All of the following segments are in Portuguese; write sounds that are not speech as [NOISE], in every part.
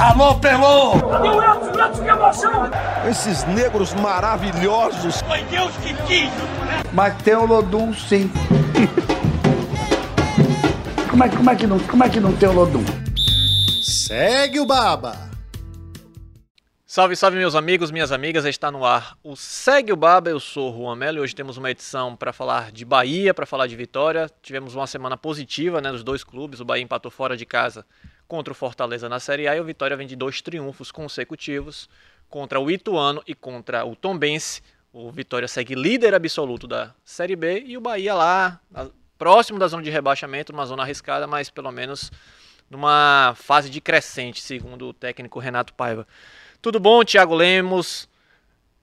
Alô, Pelô! O Edson? Edson, que emoção! Esses negros maravilhosos. Foi Deus que quis! Mas tem o Lodum, sim. como, é, como, é que não, como é que não tem o Lodum? Segue o Baba! Salve, salve meus amigos, minhas amigas, está no ar o Segue o Baba, eu sou o Juan Melo e hoje temos uma edição para falar de Bahia, para falar de Vitória. Tivemos uma semana positiva né, dos dois clubes, o Bahia empatou fora de casa contra o Fortaleza na Série A e o Vitória vem de dois triunfos consecutivos contra o Ituano e contra o Tombense. O Vitória segue líder absoluto da Série B e o Bahia lá, próximo da zona de rebaixamento, numa zona arriscada, mas pelo menos numa fase de crescente, segundo o técnico Renato Paiva. Tudo bom, Thiago Lemos,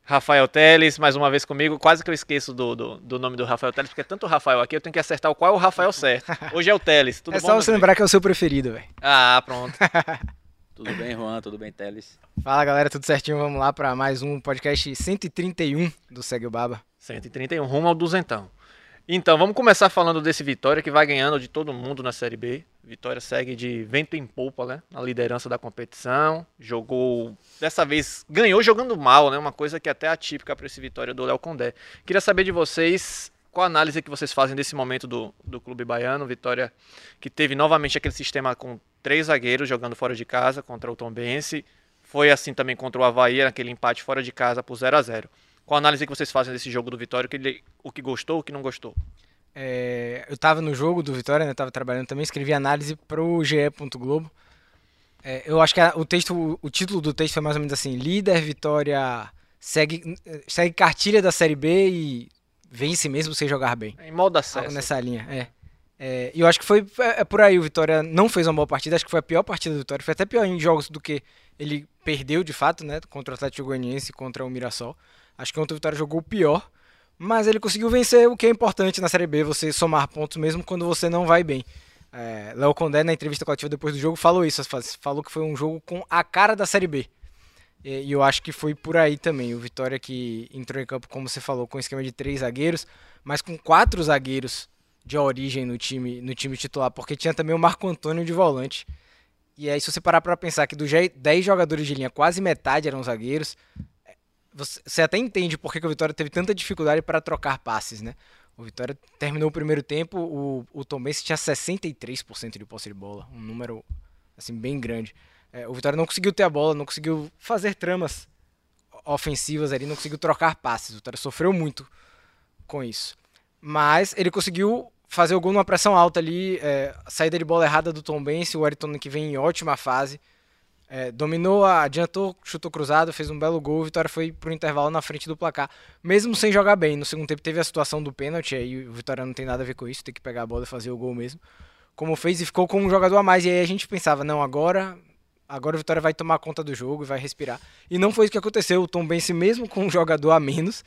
Rafael Teles, mais uma vez comigo. Quase que eu esqueço do, do, do, nome do Rafael Teles, porque é tanto Rafael aqui, eu tenho que acertar qual é o Rafael certo. Hoje é o Teles. Tudo é bom, só você lembrar que é o seu preferido, velho. Ah, pronto. [LAUGHS] tudo bem, Juan? Tudo bem, Teles? Fala, galera, tudo certinho? Vamos lá para mais um podcast 131 do Segue o Baba. 131, rumo ao duzentão. Então, vamos começar falando desse Vitória que vai ganhando de todo mundo na Série B. Vitória segue de vento em polpa, né? Na liderança da competição. Jogou. Dessa vez ganhou jogando mal, né? Uma coisa que é até atípica para esse Vitória do Léo Condé. Queria saber de vocês qual a análise que vocês fazem desse momento do, do clube baiano. Vitória que teve novamente aquele sistema com três zagueiros jogando fora de casa contra o Tombense. Foi assim também contra o Havaí, naquele empate fora de casa por 0 a 0 qual a análise que vocês fazem desse jogo do Vitória? O que, o que gostou, o que não gostou? É, eu estava no jogo do Vitória, né? Tava trabalhando também, escrevi análise para o GE. Globo. É, eu acho que a, o texto, o título do texto foi mais ou menos assim: líder Vitória segue, segue cartilha da Série B e vence mesmo sem jogar bem. Em modo acesso. Nessa linha, é. é. E eu acho que foi é, é, por aí. O Vitória não fez uma boa partida. Acho que foi a pior partida do Vitória. Foi até pior em jogos do que ele perdeu de fato, né? Contra o Atlético Goianiense e contra o Mirassol. Acho que ontem o Vitória jogou pior, mas ele conseguiu vencer o que é importante na Série B, você somar pontos mesmo quando você não vai bem. É, Léo Condé, na entrevista coletiva depois do jogo, falou isso, falou que foi um jogo com a cara da Série B. E, eu acho que foi por aí também. O Vitória que entrou em campo, como você falou, com um esquema de três zagueiros, mas com quatro zagueiros de origem no time, no time titular, porque tinha também o Marco Antônio de volante. E aí, se você parar para pensar que dos 10 jogadores de linha, quase metade eram zagueiros, você até entende por que, o Vitória teve tanta dificuldade para trocar passes, né? O Vitória terminou o primeiro tempo, o, o Tom Benz tinha 63% de posse de bola, um número assim bem grande. É, o Vitória não conseguiu ter a bola, não conseguiu fazer tramas ofensivas ali, não conseguiu trocar passes. O Vitória sofreu muito com isso. Mas ele conseguiu fazer o gol numa pressão alta ali, é, saída de bola errada do Tom Benz, o Ayrton que vem em ótima fase. É, dominou, adiantou, chutou cruzado, fez um belo gol. Vitória foi pro intervalo na frente do placar, mesmo sem jogar bem. No segundo tempo teve a situação do pênalti, aí o Vitória não tem nada a ver com isso, tem que pegar a bola e fazer o gol mesmo. Como fez e ficou com um jogador a mais. E aí a gente pensava, não, agora agora o Vitória vai tomar conta do jogo e vai respirar. E não foi isso que aconteceu. O Tom Bense, mesmo com um jogador a menos,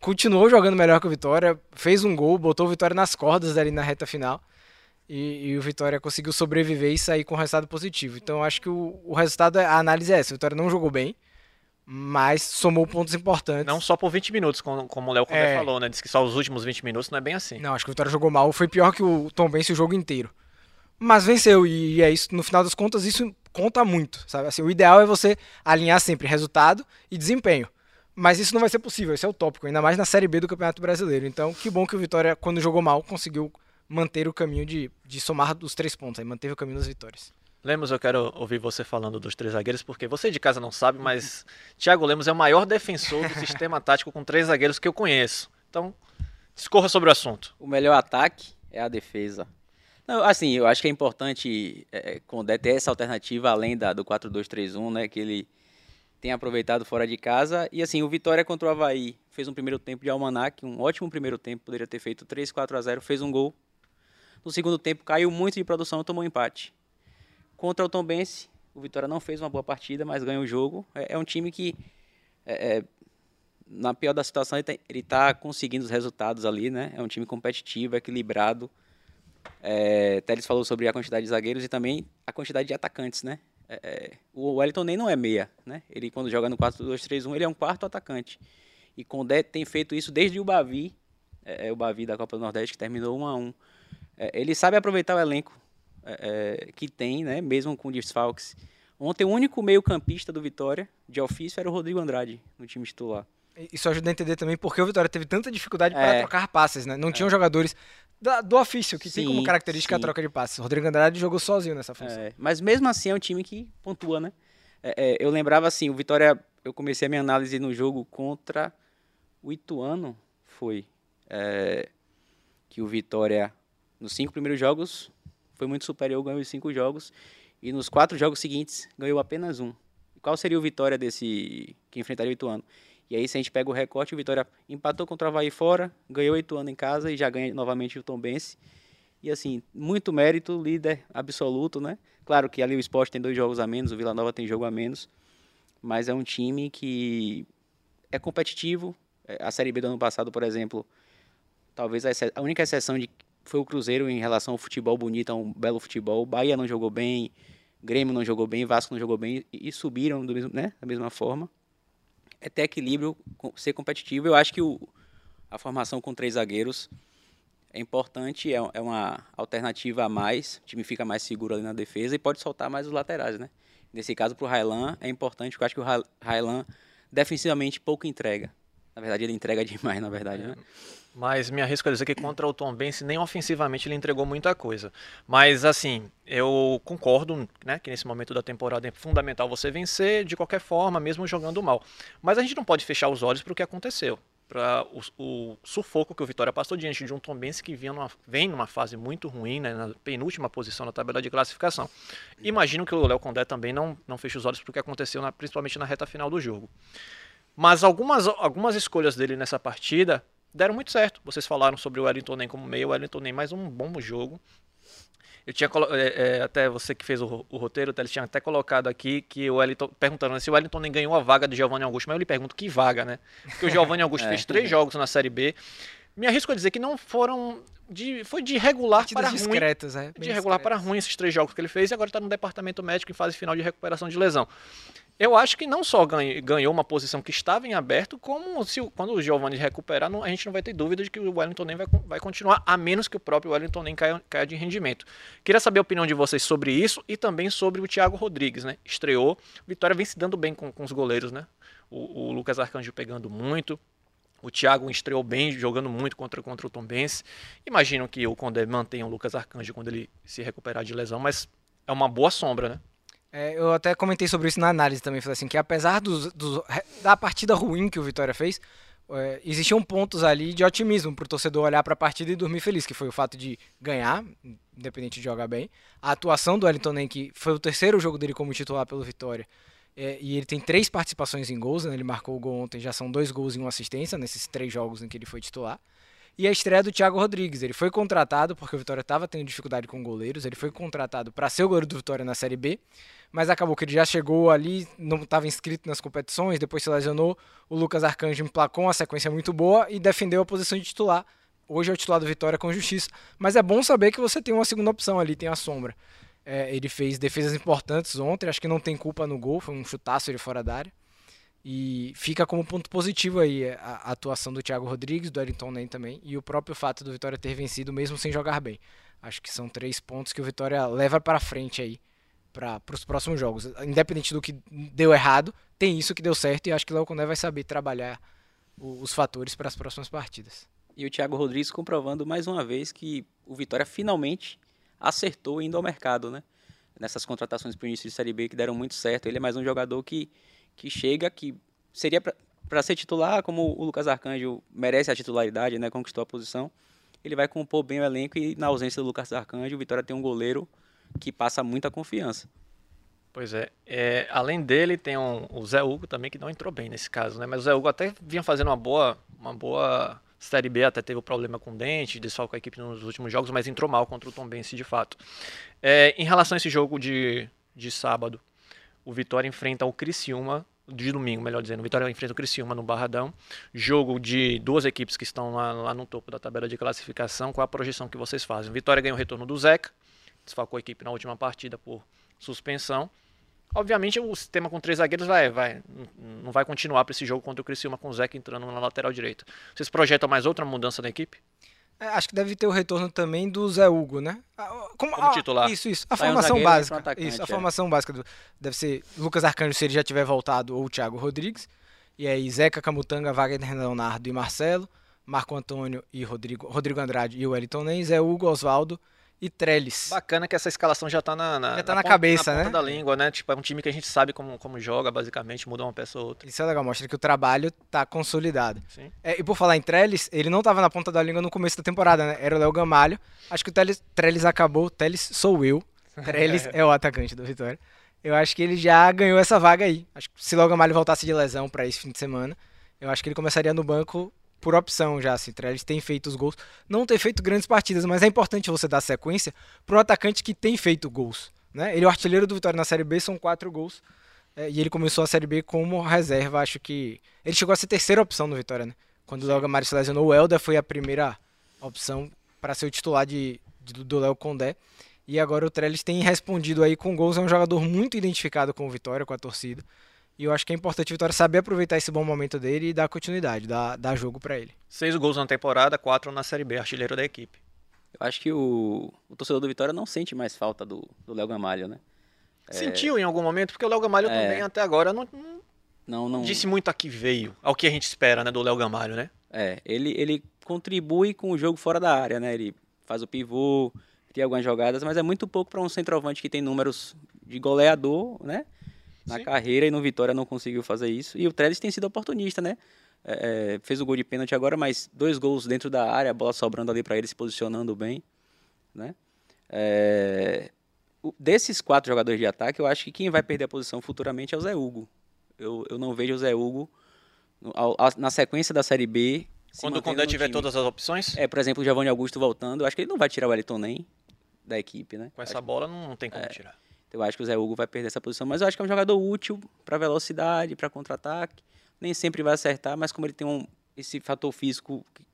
continuou jogando melhor que o Vitória, fez um gol, botou o Vitória nas cordas ali na reta final. E, e, o Vitória conseguiu sobreviver e sair com um resultado positivo. Então acho que o, o resultado, a análise é essa: o Vitória não jogou bem, mas somou pontos importantes. Não só por 20 minutos, como, como o Léo é. falou, né? Diz que só os últimos 20 minutos não é bem assim. Não, acho que o Vitória jogou mal. Foi pior que o Tom Benz o jogo inteiro. Mas venceu, e é isso, no final das contas, isso conta muito. Sabe? Assim, o ideal é você alinhar sempre resultado e desempenho. Mas isso não vai ser possível, esse é o tópico, ainda mais na Série B do Campeonato Brasileiro. Então, que bom que o Vitória, quando jogou mal, conseguiu manter o caminho de, de somar os três pontos, aí manteve o caminho das vitórias. Lemos, eu quero ouvir você falando dos três zagueiros, porque você de casa não sabe, mas [LAUGHS] Thiago Lemos é o maior defensor do sistema [LAUGHS] tático com três zagueiros que eu conheço. Então, discorra sobre o assunto. O melhor ataque é a defesa. Não, assim, eu acho que é importante é, Condé ter essa alternativa além da, do 4-2-3-1, né? Que ele tem aproveitado fora de casa. E assim, o Vitória contra o Havaí fez um primeiro tempo de almanac, um ótimo primeiro tempo, poderia ter feito 3 4 a 0 fez um gol no segundo tempo caiu muito de produção e tomou um empate. Contra o Tombense, o Vitória não fez uma boa partida, mas ganhou o jogo. É, é um time que, é, é, na pior da situação, ele está tá conseguindo os resultados ali, né? É um time competitivo, equilibrado. É, Teles falou sobre a quantidade de zagueiros e também a quantidade de atacantes, né? É, é o Wellington nem não é meia, né? Ele quando joga no 4-2-3-1, ele é um quarto atacante. E Condé tem feito isso desde o Bavi, é, é, o Bavi da Copa do Nordeste, que terminou 1 a 1 é, ele sabe aproveitar o elenco é, é, que tem, né, mesmo com desfalques. Ontem o único meio-campista do Vitória de ofício era o Rodrigo Andrade no time titular. Isso ajuda a entender também porque o Vitória teve tanta dificuldade para É. trocar passes, né? Não tinham jogadores da- do ofício, que tem como Sim, característica a sim. troca de passes. O Rodrigo Andrade jogou sozinho nessa função. É, mas mesmo assim é um time que pontua, né? É, é, eu lembrava assim, o Vitória, eu comecei a minha análise no jogo contra o Ituano, foi é, que o Vitória, nos cinco primeiros jogos, foi muito superior, ganhou os cinco jogos, e nos quatro jogos seguintes ganhou apenas um. Qual seria o Vitória desse que enfrentaria o Ituano? E aí, se a gente pega o recorte, o Vitória empatou contra o Havaí fora, ganhou o Ituano em casa e já ganha novamente o Tombense. E assim, muito mérito, líder absoluto, né? Claro que ali o esporte tem dois jogos a menos, o Vila Nova tem jogo a menos, mas é um time que é competitivo. É, A Série B do ano passado, por exemplo, talvez a, a única exceção de foi o Cruzeiro em relação ao futebol bonito, a um belo futebol. Bahia não jogou bem, Grêmio não jogou bem, Vasco não jogou bem e, subiram do mesmo, né, da mesma forma. É ter equilíbrio, ser competitivo. Eu acho que o, a formação com três zagueiros é importante, é, é uma alternativa a mais, o time fica mais seguro ali na defesa e pode soltar mais os laterais, né? Nesse caso, para o Railan, é importante, porque eu acho que o Ra- Railan defensivamente pouco entrega. Na verdade, ele entrega [LAUGHS] demais, na verdade, né? Mas me arrisco a dizer que contra o Tom Bense nem ofensivamente ele entregou muita coisa. Mas assim, eu concordo né, que nesse momento da temporada é fundamental você vencer de qualquer forma, mesmo jogando mal. Mas a gente não pode fechar os olhos para o que aconteceu. Para o, o sufoco que o Vitória passou diante de um Tom Bense que vinha numa, vem numa fase muito ruim, né, na penúltima posição na tabela de classificação. Imagino que o Léo Condé também não, não feche os olhos para o que aconteceu, na- principalmente na reta final do jogo. Mas algumas, algumas escolhas dele nessa partida deram muito certo. Vocês falaram sobre o Wellington Nem como meio, o Wellington Nem mais um bom jogo. Eu tinha é, é, até você que fez o, o roteiro, Teles, tinha até colocado aqui que o Wellington, perguntando né, se o Wellington Nem ganhou a vaga de Giovanni Augusto, mas eu lhe pergunto que vaga, né? Porque o Giovanni [LAUGHS] Augusto É. fez três jogos na Série B. Me arrisco a dizer que não foram de, foi de regular Partidas para ruim discretas, é. de regular para discretas. ruim esses três jogos que ele fez e agora está no departamento médico em fase final de recuperação de lesão. Eu acho que não só ganhou uma posição que estava em aberto, como se quando o Giovanni recuperar, não- a gente não vai ter dúvida de que o Wellington nem vai, vai continuar, a menos que o próprio Wellington nem caia, caia de rendimento. Queria saber a opinião de vocês sobre isso e também sobre o Thiago Rodrigues, né? Estreou, Vitória vem se dando bem com, com os goleiros, né? O, o Lucas Arcanjo pegando muito, o Thiago estreou bem, jogando muito contra, contra o Tombense. Imagino que o Condé mantenha o Lucas Arcanjo quando ele se recuperar de lesão, mas é uma boa sombra, né? É, eu até comentei sobre isso na análise também. Falei assim, que apesar da partida ruim que o Vitória fez, é, existiam pontos ali de otimismo pro torcedor olhar para a partida e dormir feliz, que foi o fato de ganhar, independente de jogar bem. A atuação do Wellington Nem, que foi o terceiro jogo dele como titular pelo Vitória. é, e ele tem três participações em gols, né? Ele marcou o gol ontem, já são dois gols e uma assistência nesses três jogos em que ele foi titular. E a estreia do Thiago Rodrigues. Ele foi contratado porque o Vitória estava tendo dificuldade com goleiros. Ele foi contratado para ser o goleiro do Vitória na Série B. Mas acabou que ele já chegou ali, não estava inscrito nas competições, depois se lesionou. O Lucas Arcanjo emplacou uma sequência muito boa e defendeu a posição de titular. Hoje é o titular do Vitória com justiça. Mas é bom saber que você tem uma segunda opção ali, tem a sombra. É, ele fez defesas importantes ontem, acho que não tem culpa no gol, foi um chutaço ele fora da área. E fica como ponto positivo aí a, a atuação do Thiago Rodrigues, do Wellington Nem também, e o próprio fato do Vitória ter vencido mesmo sem jogar bem. Acho que são três pontos que o Vitória leva para frente aí para os próximos jogos. Independente do que deu errado, tem isso que deu certo e acho que o Léo vai saber trabalhar o- os fatores para as próximas partidas. E o Thiago Rodrigues comprovando mais uma vez que o Vitória finalmente acertou indo ao mercado, né? Nessas contratações para o início de Série B que deram muito certo. Ele é mais um jogador que, que chega, que seria para ser titular, como o Lucas Arcanjo merece a titularidade, né? Conquistou a posição. Ele vai compor bem o elenco e na ausência do Lucas Arcanjo, o Vitória tem um goleiro que passa muita confiança. Pois é. É, além dele, tem um- o Zé Hugo também, que não entrou bem nesse caso, né? Mas o Zé Hugo até vinha fazendo uma boa, uma boa Série B, até teve o problema com o dente, desfalcou a equipe nos últimos jogos, mas entrou mal contra o Tombense de fato. É, em relação a esse jogo de, de sábado, o Vitória enfrenta o Criciúma, de domingo, melhor dizendo, o Vitória enfrenta o Criciúma no Barradão, jogo de duas equipes que estão lá, lá no topo da tabela de classificação, qual a projeção que vocês fazem? O Vitória ganhou o retorno do Zeca, desfalcou a equipe na última partida por suspensão, Obviamente o sistema com três zagueiros vai, vai, não vai continuar para esse jogo contra o Criciúma com o Zeca entrando na lateral direita. Vocês projetam mais outra mudança na equipe? É, acho que deve ter o retorno também do Zé Hugo, né? Ah, Como titular. Isso, isso. A Sai um formação e básica. um atacante, isso, a é. formação básica do- deve ser Lucas Arcanjo se ele já tiver voltado ou Thiago Rodrigues. E aí Zeca Camutanga, Wagner Leonardo e Marcelo, Marco Antônio e Rodrigo, Rodrigo Andrade e o Wellington Nem, Zé Hugo, Oswaldo e Trellis. Bacana que essa escalação já tá na, na, Já tá na ponta- cabeça, na ponta né? da língua, né? Tipo, é um time que a gente sabe como, como joga, basicamente, muda uma peça ou outra. Isso é legal, mostra que o trabalho tá consolidado. Sim. É, e por falar em Trellis, ele não tava na ponta da língua no começo da temporada, né? Era o Léo Gamalho. Acho que o Trellis, Trellis acabou. Trellis sou eu. [LAUGHS] Trellis é o atacante do Vitória. Eu acho que ele já ganhou essa vaga aí. Acho que se o Léo Gamalho voltasse de lesão para esse fim de semana, eu acho que ele começaria no banco por opção já. Assim, Trellis tem feito os gols. Não tem feito grandes partidas, mas é importante você dar sequência para um atacante que tem feito gols. Né? Ele é o artilheiro do Vitória na Série B, são quatro gols. É, e ele começou a Série B como reserva, acho que. Ele chegou a ser terceira opção no Vitória, né? Quando o Léo Gamalho se lesionou, o Helder foi a primeira opção para ser o titular de, de- do Léo Condé. E agora o Trellis tem respondido aí com gols, é um jogador muito identificado com o Vitória, com a torcida. E eu acho que é importante o Vitória saber aproveitar esse bom momento dele e dar continuidade, dar, dar jogo para ele. Seis gols na temporada, quatro na Série B, artilheiro da equipe. Eu acho que o, o torcedor do Vitória não sente mais falta do do Léo Gamalho, né? Sentiu em algum momento, porque o Léo Gamalho É. também até agora não, não Não, não. disse muito a que veio, ao que a gente espera, né, do Léo Gamalho, né? É, ele, ele contribui com o jogo fora da área, né? Ele faz o pivô, cria algumas jogadas, mas é muito pouco para um centroavante que tem números de goleador, né? Na Sim. carreira e no Vitória não conseguiu fazer isso. E o Trellis tem sido oportunista, né? É, é, fez o gol de pênalti agora, mas dois gols dentro da área, a bola sobrando ali para ele, se posicionando bem, né? É, desses quatro jogadores de ataque, eu acho que quem vai perder a posição futuramente é o Zé Hugo. Eu, eu não vejo o Zé Hugo na sequência da Série B. Quando o Condé tiver time. todas as opções, É, por exemplo, o Giovanni Augusto voltando, eu acho que ele não vai tirar o Wellington nem da equipe, né? com essa bola não tem como É. tirar. Eu acho que o Zé Hugo vai perder essa posição, mas eu acho que é um jogador útil para velocidade, para contra-ataque. Nem sempre vai acertar, mas como ele tem um, esse fator físico que,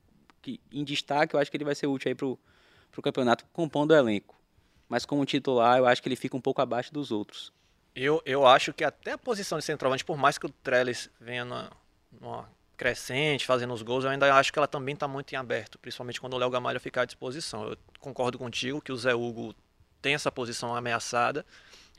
que em destaque, eu acho que ele vai ser útil aí pro, pro campeonato compondo o elenco. Mas como titular, eu acho que ele fica um pouco abaixo dos outros. Eu, eu acho que até a posição de centroavante, por mais que o Trellis venha numa, numa crescente, fazendo os gols, eu ainda acho que ela também está muito em aberto, principalmente quando o Léo Gamalho ficar à disposição. Eu concordo contigo que o Zé Hugo tem essa posição ameaçada,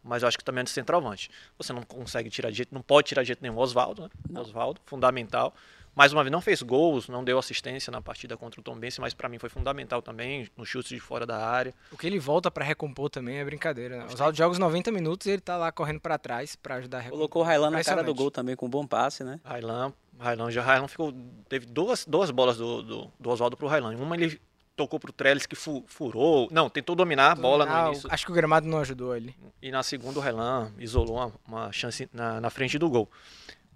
mas eu acho que também é de centroavante. Você não consegue tirar de jeito, não pode tirar de jeito nenhum o Oswaldo, né? Oswaldo, fundamental. Mais uma vez, não fez gols, não deu assistência na partida contra o Tombense, mas para mim foi fundamental também, no chute de fora da área. O que ele volta para recompor também é brincadeira. Né? Os Oswaldo joga os 90 minutos e ele tá lá correndo para trás para ajudar a recompor. Colocou o Railan na cara do gol também com um bom passe, né? Railan, Railan já Railan ficou teve duas, duas bolas do, do, do Oswaldo pro Railan. Uma ele tocou pro Trellis que fu- furou, não, tentou dominar a bola Ah, no início Acho que o gramado não ajudou ele. e na segunda o Railan isolou uma, uma chance na, na frente do gol.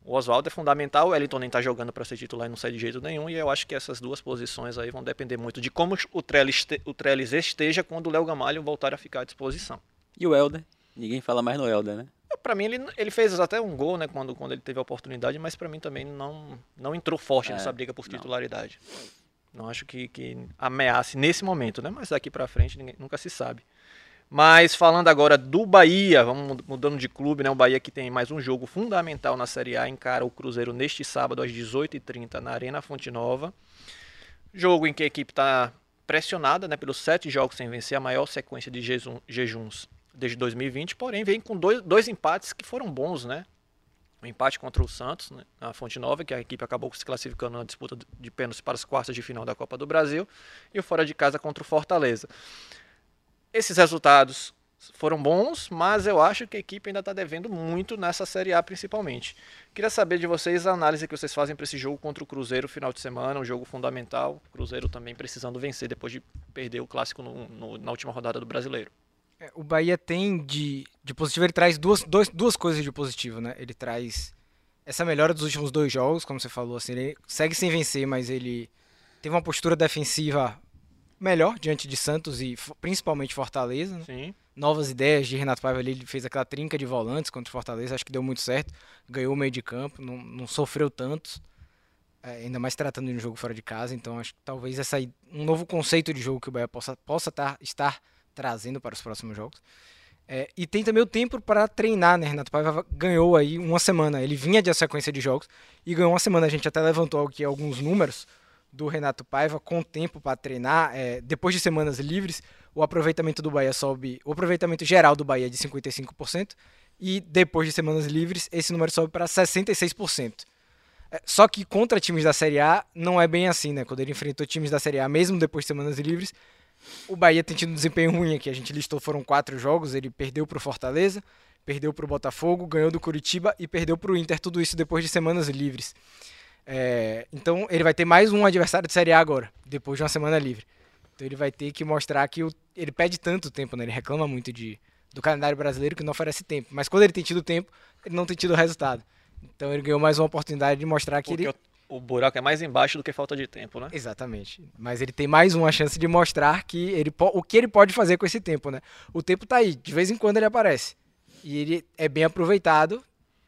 O Oswaldo é fundamental, o Wellington nem tá jogando para ser titular e não sai de jeito nenhum, e eu acho que essas duas posições aí vão depender muito de como o Trellis, o Trellis esteja quando o Léo Gamalho voltar a ficar à disposição. E o Helder? Ninguém fala mais no Helder, né? Pra mim, ele, ele fez até um gol, né, quando, quando ele teve a oportunidade, mas pra mim também não, não entrou forte É, nessa briga por titularidade. Não acho que, que ameace nesse momento, né? Mas daqui pra frente ninguém, nunca se sabe. Mas falando agora do Bahia, vamos mud- mudando de clube, né? O Bahia que tem mais um jogo fundamental na Série A, encara o Cruzeiro neste sábado às 18h30 na Arena Fonte Nova. Jogo em que a equipe está pressionada, né? Pelos sete jogos sem vencer, a maior sequência de jejuns desde 2020, porém vem com dois, dois empates que foram bons, né? O empate contra o Santos, né, na Fonte Nova, que a equipe acabou se classificando na disputa de pênaltis para as quartas de final da Copa do Brasil, e o fora de casa contra o Fortaleza. Esses resultados foram bons, mas eu acho que a equipe ainda está devendo muito nessa Série A, principalmente. Queria saber de vocês a análise que vocês fazem para esse jogo contra o Cruzeiro final de semana, um jogo fundamental. Cruzeiro também precisando vencer depois de perder o clássico no- no- na última rodada do Brasileiro. É, O Bahia tem de, de positivo, ele traz duas, dois, duas coisas de positivo, né? Ele traz essa melhora dos últimos dois jogos, como você falou, assim, ele segue sem vencer, mas ele teve uma postura defensiva melhor diante de Santos e principalmente Fortaleza, né? Sim. Novas ideias de Renato Paiva ali, ele fez aquela trinca de volantes contra Fortaleza, acho que deu muito certo, ganhou o meio de campo, não, não sofreu tantos, é, ainda mais tratando de um jogo fora de casa, então acho que talvez essa, um novo conceito de jogo que o Bahia possa, possa tar- estar trazendo para os próximos jogos. É, e tem também o tempo para treinar, né? Renato Paiva ganhou aí uma semana. Ele vinha de sequência de jogos e ganhou uma semana. A gente até levantou aqui alguns números do Renato Paiva com tempo para treinar, é, depois de semanas livres, o aproveitamento do Bahia sobe, o aproveitamento geral do Bahia é de 55%, e depois de semanas livres, esse número sobe para 66%. É, só que contra times da Série A não é bem assim, né? Quando ele enfrentou times da Série A, mesmo depois de semanas livres, o Bahia tem tido um desempenho ruim aqui. A gente listou, foram quatro jogos, ele perdeu para o Fortaleza, perdeu para o Botafogo, ganhou do Curitiba e perdeu para o Inter, tudo isso depois de semanas livres. É, então ele vai ter mais um adversário de Série A agora, depois de uma semana livre. Então ele vai ter que mostrar que o, ele pede tanto tempo, né? Ele reclama muito de, do calendário brasileiro que não oferece tempo. Mas quando ele tem tido tempo, ele não tem tido resultado. Então ele ganhou mais uma oportunidade de mostrar que Porque ele. O, buraco é mais embaixo do que falta de tempo, né? Exatamente. Mas ele tem mais uma chance de mostrar que ele o que ele pode fazer com esse tempo, né? O tempo tá aí, de vez em quando ele aparece. E ele é bem aproveitado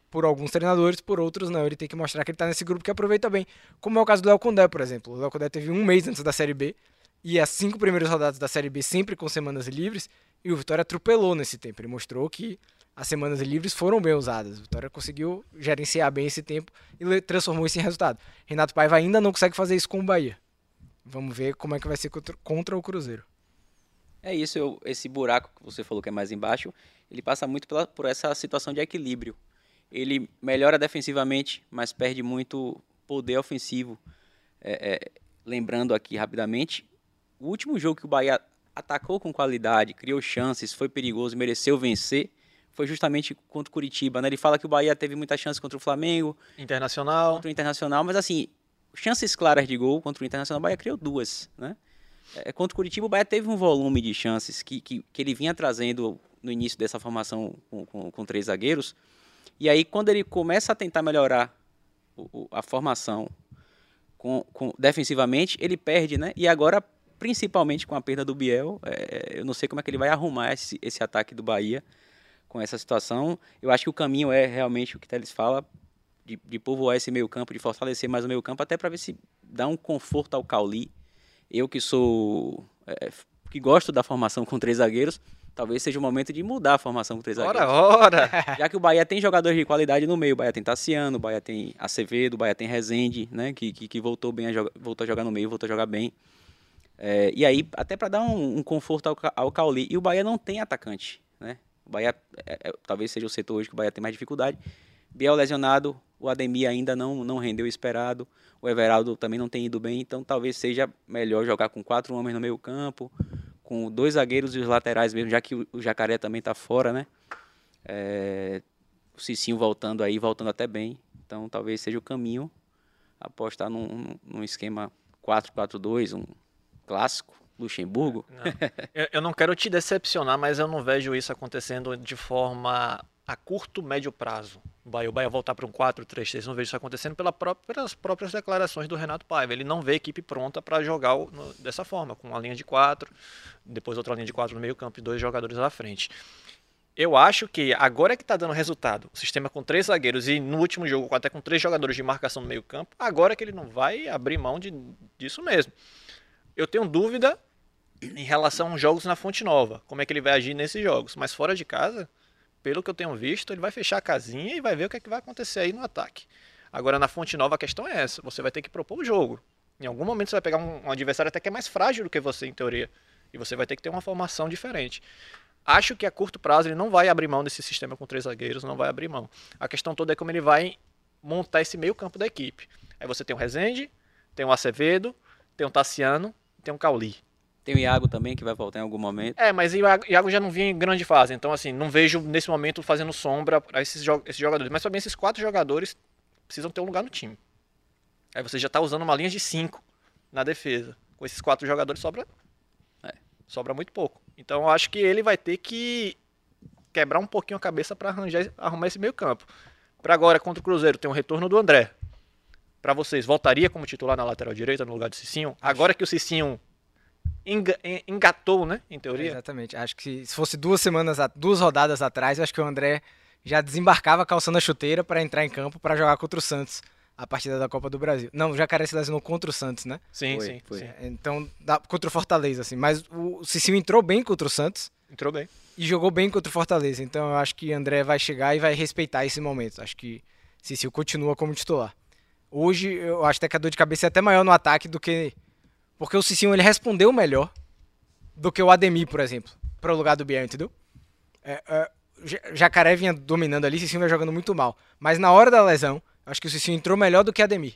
por alguns treinadores, por outros não. Ele tem que mostrar que ele tá nesse grupo que aproveita bem. Como é o caso do Léo Condé, por exemplo. O Léo Condé teve um mês antes da Série B e as cinco primeiras rodadas da Série B sempre com semanas livres e o Vitória atropelou nesse tempo. Ele mostrou que as semanas livres foram bem usadas. O Vitória conseguiu gerenciar bem esse tempo e transformou isso em resultado. Renato Paiva ainda não consegue fazer isso com o Bahia. Vamos ver como é que vai ser contra, contra o Cruzeiro. É isso, eu- esse buraco que você falou que é mais embaixo, ele passa muito pela- por essa situação de equilíbrio. Ele melhora defensivamente, mas perde muito poder ofensivo. É, é, lembrando aqui rapidamente, o último jogo que o Bahia atacou com qualidade, criou chances, foi perigoso, mereceu vencer, foi justamente contra o Curitiba. Né? Ele fala que o Bahia teve muita chance contra o Flamengo, Internacional. contra o Internacional, mas assim, chances claras de gol contra o Internacional, o Bahia criou duas, né? É, contra o Curitiba, o Bahia teve um volume de chances que, que, que ele vinha trazendo no início dessa formação com, com, com três zagueiros. E aí, quando ele começa a tentar melhorar o- o- a formação com, com- defensivamente, ele perde, né? E agora, principalmente com a perda do Biel, é, eu não sei como é que ele vai arrumar esse, esse ataque do Bahia com essa situação. Eu acho que o caminho é realmente o que Teles fala, de, de povoar esse meio campo, de fortalecer mais o meio campo, até para ver se dá um conforto ao Cauli. Eu que sou é, que gosto da formação com três zagueiros, talvez seja o momento de mudar a formação com três Ora, zagueiros. ora! [LAUGHS] Já que o Bahia tem jogadores de qualidade no meio, o Bahia tem Tassiano, o Bahia tem Acevedo, o Bahia tem Rezende, né, que, que, que voltou bem a jogar, voltou a jogar no meio, voltou a jogar bem. É, e aí, até para dar um, um conforto ao, ao Cauli. E o Bahia não tem atacante, né? O Bahia é, é, talvez seja o setor hoje que o Bahia tem mais dificuldade. Biel lesionado, o Ademir ainda não, não rendeu o esperado, o Everaldo também não tem ido bem, então talvez seja melhor jogar com quatro homens no meio campo, com dois zagueiros e os laterais mesmo, já que o, o Jacaré também está fora, né? É, o Cicinho voltando aí, voltando até bem, então talvez seja o caminho apostar num, num- esquema 4-4-2, um clássico, Luxemburgo. Eu, eu não quero te decepcionar, mas eu não vejo isso acontecendo de forma a curto, médio prazo. O Bahia, o Bahia voltar para um 4-3-3, não vejo isso acontecendo pela própria- pelas próprias declarações do Renato Paiva. Ele não vê a equipe pronta para jogar no- dessa forma, com uma linha de 4, depois outra linha de 4 no meio campo e dois jogadores à frente. Eu acho que agora é que está dando resultado. O sistema com três zagueiros e no último jogo até com três jogadores de marcação no meio campo, agora é que ele não vai abrir mão de, disso mesmo. Eu tenho dúvida em relação aos jogos na Fonte Nova, como é que ele vai agir nesses jogos. Mas fora de casa, pelo que eu tenho visto, ele vai fechar a casinha e vai ver o que, é que vai acontecer aí no ataque. Agora na Fonte Nova a questão é essa, você vai ter que propor o jogo. Em algum momento você vai pegar um, um adversário até que é mais frágil do que você em teoria, e você vai ter que ter uma formação diferente. Acho que a curto prazo ele não vai abrir mão desse sistema com três zagueiros, não vai abrir mão. A questão toda é como ele vai montar esse meio campo da equipe. Aí você tem o Rezende, tem o Acevedo, tem o Tassiano, tem o Cauli. Tem o Iago também, que vai voltar em algum momento. É, mas o Iago Iago já não vinha em grande fase, então assim, não vejo nesse momento fazendo sombra para esses, jo- esses jogadores. Mas também esses quatro jogadores precisam ter um lugar no time. Aí você já está usando uma linha de cinco na defesa. Com esses quatro jogadores sobra, É. sobra muito pouco. Então eu acho que ele vai ter que quebrar um pouquinho a cabeça para arranjar, arrumar esse meio campo. Para agora contra o Cruzeiro tem o retorno do André. Para vocês, voltaria como titular na lateral direita no lugar do Cicinho? Agora que o Cicinho engatou, né, em teoria. Exatamente. Acho que se fosse duas semanas, duas rodadas atrás, eu acho que o André já desembarcava calçando a chuteira para entrar em campo para jogar contra o Santos a partida da Copa do Brasil. Não, o Jacaré se lesionou contra o Santos, né? Sim, Foi, sim, foi. sim. Então, dá- contra o Fortaleza, assim. Mas o Cicinho entrou bem contra o Santos Entrou bem. e jogou bem contra o Fortaleza. Então, eu acho que André vai chegar e vai respeitar esse momento. Acho que Cicinho continua como titular. Hoje eu acho até que a dor de cabeça é até maior no ataque do que. Porque o Cicinho ele respondeu melhor do que o Ademir, por exemplo, para o lugar do Biel, entendeu? É, é, Jacaré vinha dominando ali, Cicinho vai jogando muito mal. Mas na hora da lesão, acho que o Cicinho entrou melhor do que Ademir.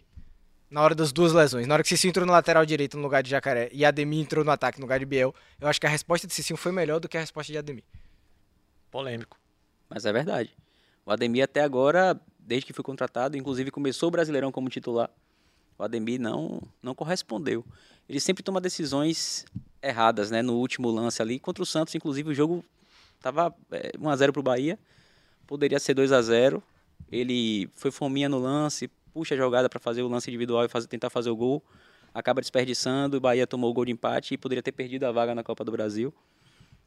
Na hora das duas lesões. Na hora que Cicinho entrou no lateral direito no lugar de Jacaré e Ademir entrou no ataque no lugar de Biel, eu acho que a resposta de Cicinho foi melhor do que a resposta de Ademir. Polêmico. Mas é verdade. O Ademir até agora, desde que foi contratado, inclusive começou o Brasileirão como titular, o Ademir não, não correspondeu. Ele sempre toma decisões erradas, né? No último lance ali, contra o Santos, inclusive o jogo tava é, 1x0 pro Bahia, poderia ser 2 a 0 Ele foi fominha no lance, puxa a jogada para fazer o lance individual e fazer, tentar fazer o gol, acaba desperdiçando, o Bahia tomou o gol de empate e poderia ter perdido a vaga na Copa do Brasil.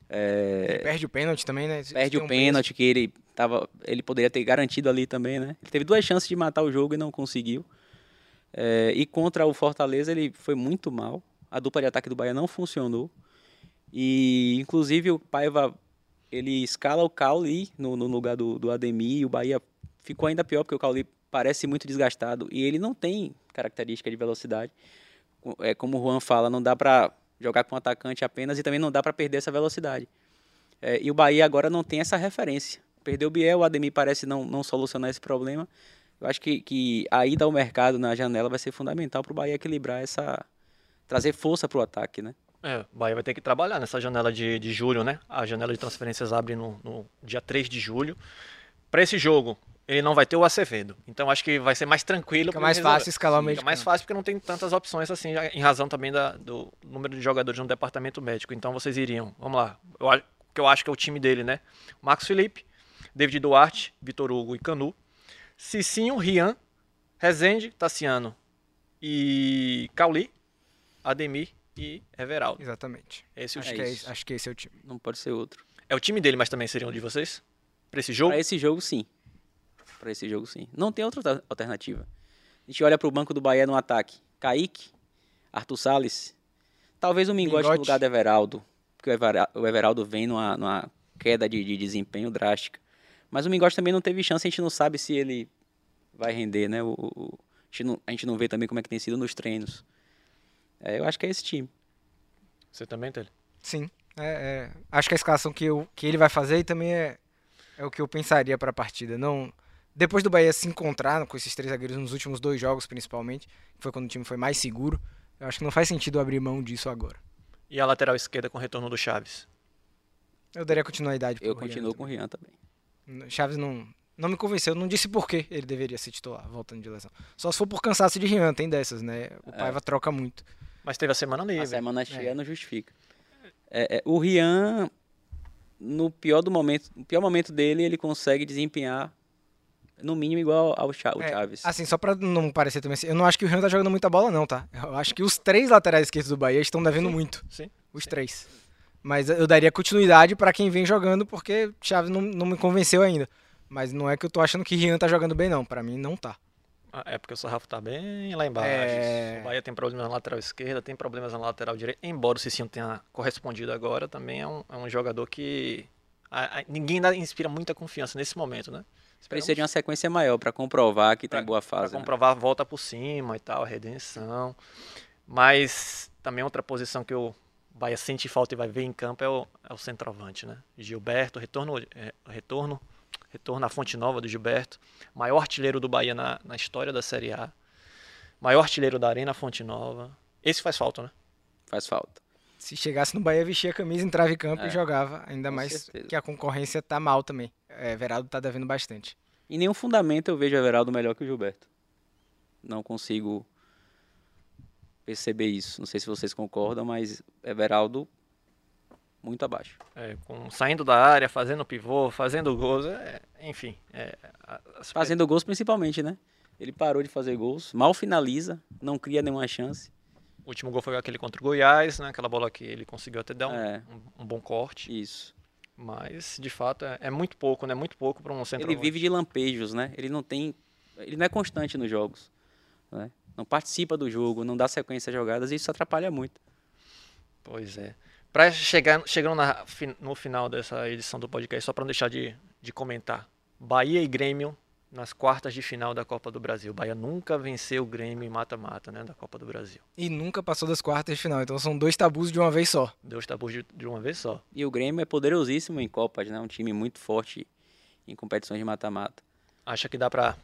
É... Perde o pênalti também, né? Perde o pênalti que ele tava, ele poderia ter garantido ali também, né? Ele teve duas chances de matar o jogo e não conseguiu. É, e contra o Fortaleza ele foi muito mal. A dupla de ataque do Bahia não funcionou. E inclusive o Paiva ele escala o Cauli no, no lugar do, do Ademir e o Bahia ficou ainda pior porque o Cauli parece muito desgastado e ele não tem característica de velocidade. É como o Juan fala, não dá para jogar com um atacante apenas e também não dá para perder essa velocidade. É, e o Bahia agora não tem essa referência. Perdeu o Biel, o Ademir parece não, não solucionar esse problema. Eu acho que, que a ida ao mercado na janela vai ser fundamental para o Bahia equilibrar essa. trazer força para o ataque, né? É, o Bahia vai ter que trabalhar nessa janela de, de julho, né? A janela de transferências abre no, no dia 3 de julho. Para esse jogo, ele não vai ter o Acevedo. Então acho que vai ser mais tranquilo. Fica mais fácil escalar o meio. Fica mais fácil porque não tem tantas opções assim, em razão também da, do número de jogadores no departamento médico. Então vocês iriam. Vamos lá. Eu, que eu acho que é o time dele, né? Marcos Felipe, David Duarte, Vitor Hugo e Canu. Cicinho, Rian, Rezende, Tassiano e Cauli, Ademir e Everaldo. Exatamente. Esse é o acho time. Que é, acho que esse é o time. Não pode ser outro. É o time dele, mas também seria um de vocês? Para esse jogo? Para esse jogo, sim. Para esse jogo, sim. Não tem outra alternativa. A gente olha para o banco do Bahia no ataque. Kaique, Arthur Salles, talvez o Mingote, Mingote. no lugar do Everaldo, porque o Everaldo vem numa, numa queda de, de, desempenho drástica. Mas o Mingote também não teve chance, a gente não sabe se ele vai render, né? O, o a, gente não, a, gente não, vê também como é que tem sido nos treinos. É, eu acho que é esse time. Você também, Tele? Sim. É, é, acho que a escalação que, eu, que ele vai fazer também é, é o que eu pensaria para a partida. Não, depois do Bahia se encontrar com esses três zagueiros nos últimos dois jogos, principalmente, que foi quando o time foi mais seguro, eu acho que não faz sentido abrir mão disso agora. E a lateral esquerda com o retorno do Chaves? Eu daria continuidade Eu continuo com o Rian também. Chaves não, não me convenceu, não disse por que ele deveria ser titular, voltando de lesão. Só se for por cansaço de Rian, tem dessas, né? O é. Paiva troca muito. Mas teve a semana livre. A semana cheia é. não justifica. É, é, o Rian, no pior do momento, no pior momento dele, ele consegue desempenhar no mínimo igual ao é, Chaves. É, assim, só pra não parecer também assim, eu não acho que o Rian tá jogando muita bola, não, tá? Eu acho que os três laterais esquerdos do Bahia estão devendo sim, muito. Sim. Os sim. três. Mas eu daria continuidade para quem vem jogando, porque Chaves não, não me convenceu ainda. Mas não é que eu tô achando que Rian tá jogando bem, não. Para mim, não tá. Ah, é porque o Sarrafo tá bem lá embaixo. É... O Bahia tem problemas na lateral esquerda, tem problemas na lateral direita. Embora o Cicinho tenha correspondido agora, também é um, é um jogador que a, a, ninguém ainda inspira muita confiança nesse momento, né? Precisa de uma sequência maior para comprovar que pra, tem boa fase. Para comprovar né? a volta por cima e tal, a redenção. Mas também outra posição que o Bahia sente falta e vai ver em campo é o, é o centroavante, né? Gilberto, retorno, é, retorno Retorno à Fonte Nova do Gilberto. Maior artilheiro do Bahia na, na história da Série A. Maior artilheiro da Arena Fonte Nova. Esse faz falta, né? Faz falta. Se chegasse no Bahia, vestia a camisa, entrava em campo é, e jogava. Ainda mais certeza. que a concorrência tá mal também. É, Everaldo tá devendo bastante. Em nenhum fundamento eu vejo Everaldo melhor que o Gilberto. Não consigo perceber isso. Não sei se vocês concordam, mas Everaldo muito abaixo. É, com, saindo da área, fazendo pivô, fazendo gols, é, enfim. É, as... Fazendo gols principalmente, né? Ele parou de fazer gols, mal finaliza, não cria nenhuma chance. O último gol foi aquele contra o Goiás, né? Aquela bola que ele conseguiu até dar um, é. um, um bom corte. Isso. Mas, de fato, é, é muito pouco, né? Muito pouco para um centro. Ele vive de lampejos, né? Ele não tem... Ele não é constante nos jogos. Né? Não participa do jogo, não dá sequência a jogadas e isso atrapalha muito. Pois é. Para chegar chegando na, no final dessa edição do podcast, só para não deixar de, de comentar. Bahia e Grêmio nas quartas de final da Copa do Brasil. O Bahia nunca venceu o Grêmio em mata-mata, né, da Copa do Brasil. E nunca passou das quartas de final. Então são dois tabus de uma vez só. Dois tabus de, de uma vez só. E o Grêmio é poderosíssimo em Copas, né? Um time muito forte em competições de mata-mata. Acha que dá pra,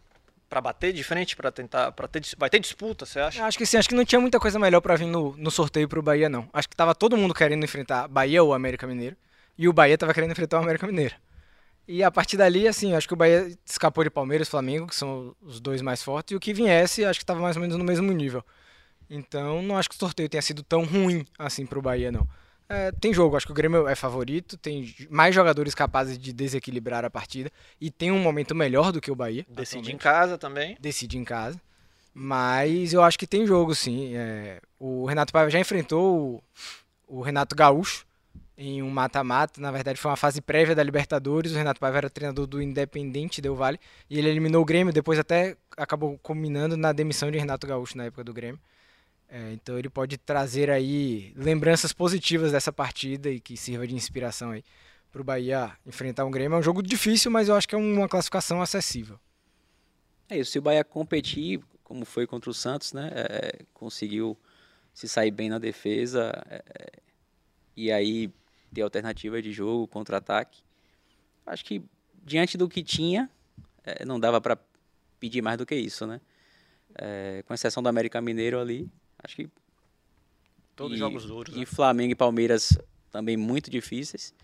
pra bater de frente, pra tentar. Pra ter, vai ter disputa, você acha? Acho que sim, acho que não tinha muita coisa melhor pra vir no, no sorteio pro Bahia, não. Acho que tava todo mundo querendo enfrentar Bahia ou América Mineiro. E o Bahia tava querendo enfrentar o América Mineiro. E a partir dali, assim, acho que o Bahia escapou de Palmeiras Flamengo, que são os dois mais fortes, e o que viesse, acho que tava mais ou menos no mesmo nível. Então, não acho que o sorteio tenha sido tão ruim assim pro Bahia, não. É, tem jogo, acho que o Grêmio é favorito, tem mais jogadores capazes de desequilibrar a partida e tem um momento melhor do que o Bahia. Decide em casa também. decide em casa. Mas eu acho que tem jogo, sim. É, o Renato Paiva já enfrentou o, o Renato Gaúcho em um mata-mata. Na verdade, foi uma fase prévia da Libertadores. O Renato Paiva era treinador do Independente Del Vale. E ele eliminou o Grêmio. Depois até acabou culminando na demissão de Renato Gaúcho na época do Grêmio. É, então ele pode trazer aí lembranças positivas dessa partida e que sirva de inspiração aí para o Bahia enfrentar um Grêmio. É um jogo difícil, mas eu acho que é uma classificação acessível. É isso, se o Bahia competir, como foi contra o Santos, né? é, conseguiu se sair bem na defesa é, e aí ter alternativa de jogo, contra-ataque. Acho que diante do que tinha, é, não dava para pedir mais do que isso, né? É, com exceção do América Mineiro ali, acho que Todos e- jogos duros. E né? Flamengo e Palmeiras também muito difíceis.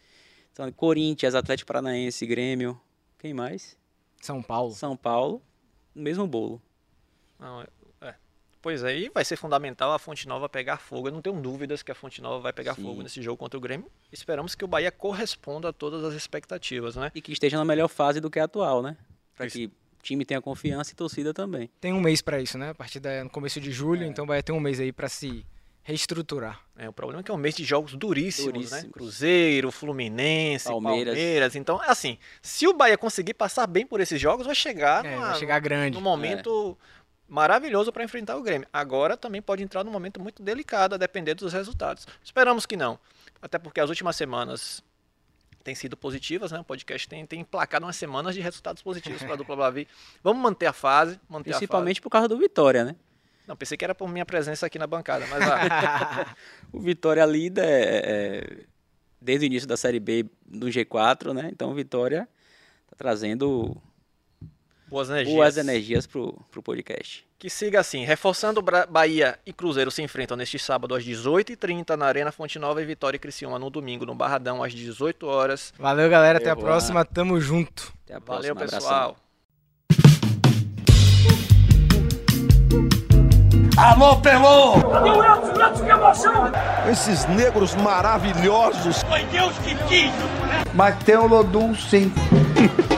Então, Corinthians, Atlético Paranaense, Grêmio, quem mais? São Paulo. São Paulo, no mesmo bolo. Não, é- é. Pois é, e vai ser fundamental a Fonte Nova pegar fogo. Eu não tenho dúvidas que a Fonte Nova vai pegar Sim. fogo nesse jogo contra o Grêmio. Esperamos que o Bahia corresponda a todas as expectativas, né? E que esteja na melhor fase do que a atual, né? Para que time tenha confiança e torcida também. Tem um mês pra isso, né? A partida é no começo de julho, É. então vai ter um mês aí pra se reestruturar. É, o problema é que é um mês de jogos duríssimos, né? Duríssimos. Cruzeiro, Fluminense, Palmeiras. Palmeiras. Então, assim, se o Bahia conseguir passar bem por esses jogos, vai chegar, É, numa- vai chegar grande. num momento maravilhoso para enfrentar o Grêmio. Agora também pode entrar num momento muito delicado, a depender dos resultados. Esperamos que não. Até porque as últimas semanas têm sido positivas, né? O podcast tem, tem emplacado umas semanas de resultados positivos para a dupla Bavi. [LAUGHS] Vamos manter a fase, manter a Principalmente por causa do Vitória, né? fase. Não, pensei que era por minha presença aqui na bancada, mas ah, [LAUGHS] O Vitória líder é, é, desde o início da Série B no G4, né? Então o Vitória tá trazendo boas energias. boas energias pro, pro podcast. Que siga assim, reforçando Bahia e Cruzeiro se enfrentam neste sábado às 18h30 na Arena Fonte Nova e Vitória e Criciúma no domingo no Barradão às 18 horas. Valeu, galera. Até a Valeu, próxima. Tamo junto. Até a Valeu, próxima. Abração. pessoal. Alô, Pelô! Cadê o Edson, que emoção! Esses negros maravilhosos. Foi Deus que quis! Mas tem o Lodum, sim. [LAUGHS]